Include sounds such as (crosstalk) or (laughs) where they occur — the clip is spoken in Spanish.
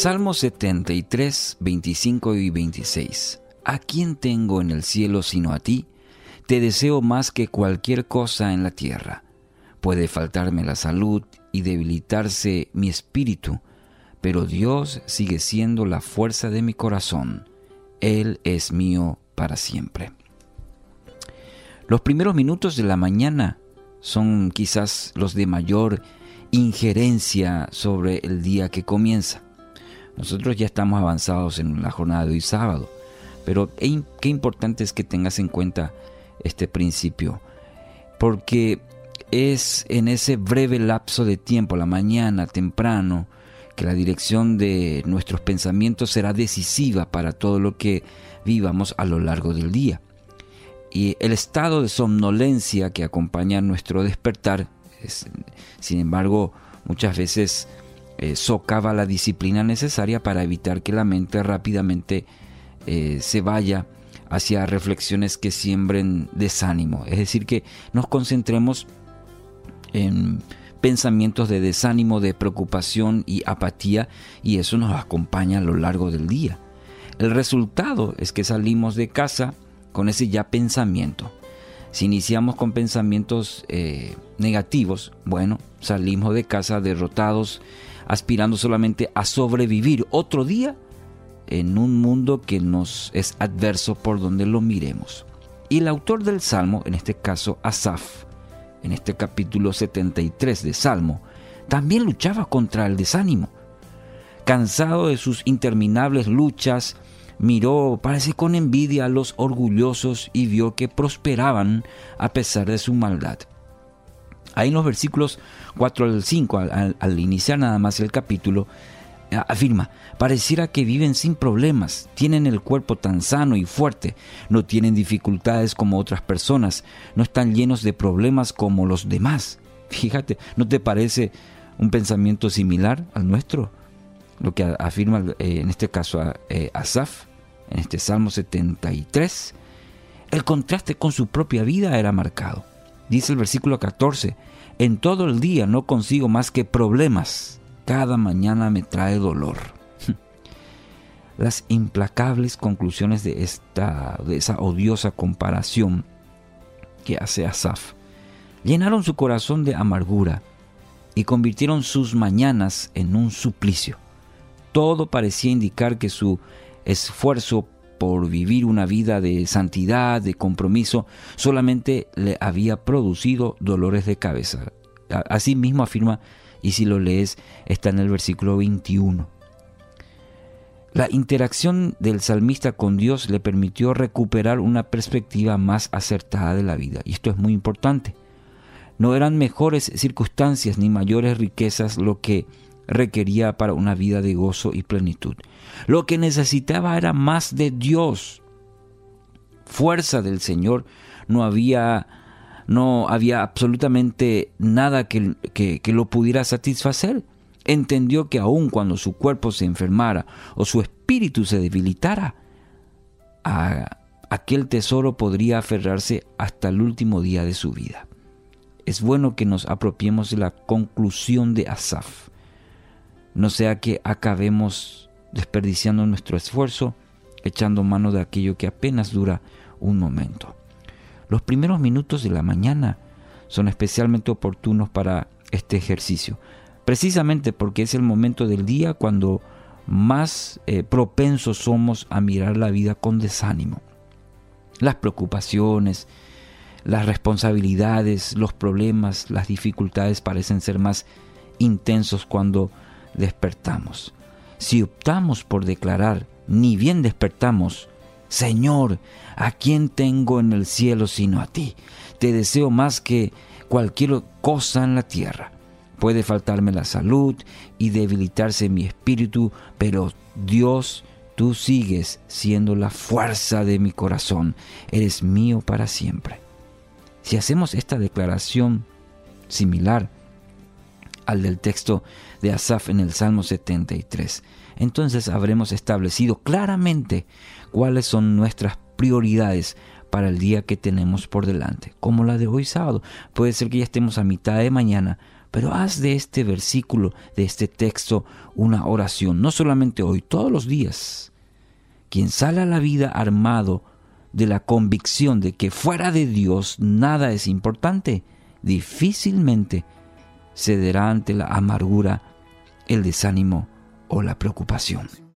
Salmo 73, 25 y 26. ¿A quién tengo en el cielo sino a ti? Te deseo más que cualquier cosa en la tierra. Puede faltarme la salud y debilitarse mi espíritu, pero Dios sigue siendo la fuerza de mi corazón. Él es mío para siempre. Los primeros minutos de la mañana son quizás los de mayor injerencia sobre el día que comienza. Nosotros ya estamos avanzados en la jornada de hoy sábado, pero qué importante es que tengas en cuenta este principio, porque es en ese breve lapso de tiempo, la mañana, temprano, que la dirección de nuestros pensamientos será decisiva para todo lo que vivamos a lo largo del día. Y el estado de somnolencia que acompaña nuestro despertar, sin embargo, muchas veces eh, socava la disciplina necesaria para evitar que la mente rápidamente eh, se vaya hacia reflexiones que siembren desánimo. Es decir, que nos concentremos en pensamientos de desánimo, de preocupación y apatía y eso nos acompaña a lo largo del día. El resultado es que salimos de casa con ese ya pensamiento. Si iniciamos con pensamientos eh, negativos, bueno, salimos de casa derrotados, aspirando solamente a sobrevivir otro día en un mundo que nos es adverso por donde lo miremos. Y el autor del Salmo, en este caso Asaf, en este capítulo 73 de Salmo, también luchaba contra el desánimo. Cansado de sus interminables luchas, miró, parece con envidia, a los orgullosos y vio que prosperaban a pesar de su maldad. Ahí en los versículos 4 al 5, al, iniciar nada más el capítulo, eh, afirma, pareciera que viven sin problemas, tienen el cuerpo tan sano y fuerte, no tienen dificultades como otras personas, no están llenos de problemas como los demás. Fíjate, ¿no te parece un pensamiento similar al nuestro? Lo que afirma eh, en este caso eh, Asaf en este Salmo 73, el contraste con su propia vida era marcado. Dice el versículo 14, en todo el día no consigo más que problemas, cada mañana me trae dolor. (laughs) Las implacables conclusiones de, esta, de esa odiosa comparación que hace Asaf llenaron su corazón de amargura y convirtieron sus mañanas en un suplicio. Todo parecía indicar que su esfuerzo por vivir una vida de santidad, de compromiso, solamente le había producido dolores de cabeza. Así mismo afirma, y si lo lees, está en el versículo 21. La interacción del salmista con Dios le permitió recuperar una perspectiva más acertada de la vida, y esto es muy importante. No eran mejores circunstancias ni mayores riquezas lo que requería para una vida de gozo y plenitud. Lo que necesitaba era más de Dios. Fuerza del Señor. No había, no había absolutamente nada que, que, lo pudiera satisfacer. Entendió que aun cuando su cuerpo se enfermara o su espíritu se debilitara, a aquel tesoro podría aferrarse hasta el último día de su vida. Es bueno que nos apropiemos de la conclusión de Asaf no sea que acabemos desperdiciando nuestro esfuerzo, echando mano de aquello que apenas dura un momento. Los primeros minutos de la mañana son especialmente oportunos para este ejercicio, precisamente porque es el momento del día cuando más eh, propensos somos a mirar la vida con desánimo. Las preocupaciones, las responsabilidades, los problemas, las dificultades parecen ser más intensos cuando despertamos. Si optamos por declarar, ni bien despertamos, Señor, ¿a quién tengo en el cielo sino a ti? Te deseo más que cualquier cosa en la tierra. Puede faltarme la salud y debilitarse mi espíritu, pero Dios, tú sigues siendo la fuerza de mi corazón. Eres mío para siempre. Si hacemos esta declaración similar al del texto de Asaf en el Salmo 73. Entonces habremos establecido claramente cuáles son nuestras prioridades para el día que tenemos por delante, como la de hoy sábado. Puede ser que ya estemos a mitad de mañana, Pero haz de este versículo, de este texto, una oración, no solamente hoy, todos los días. Quien sale a la vida armado de la convicción de que fuera de Dios nada es importante, difícilmente cederá ante la amargura, el desánimo o la preocupación.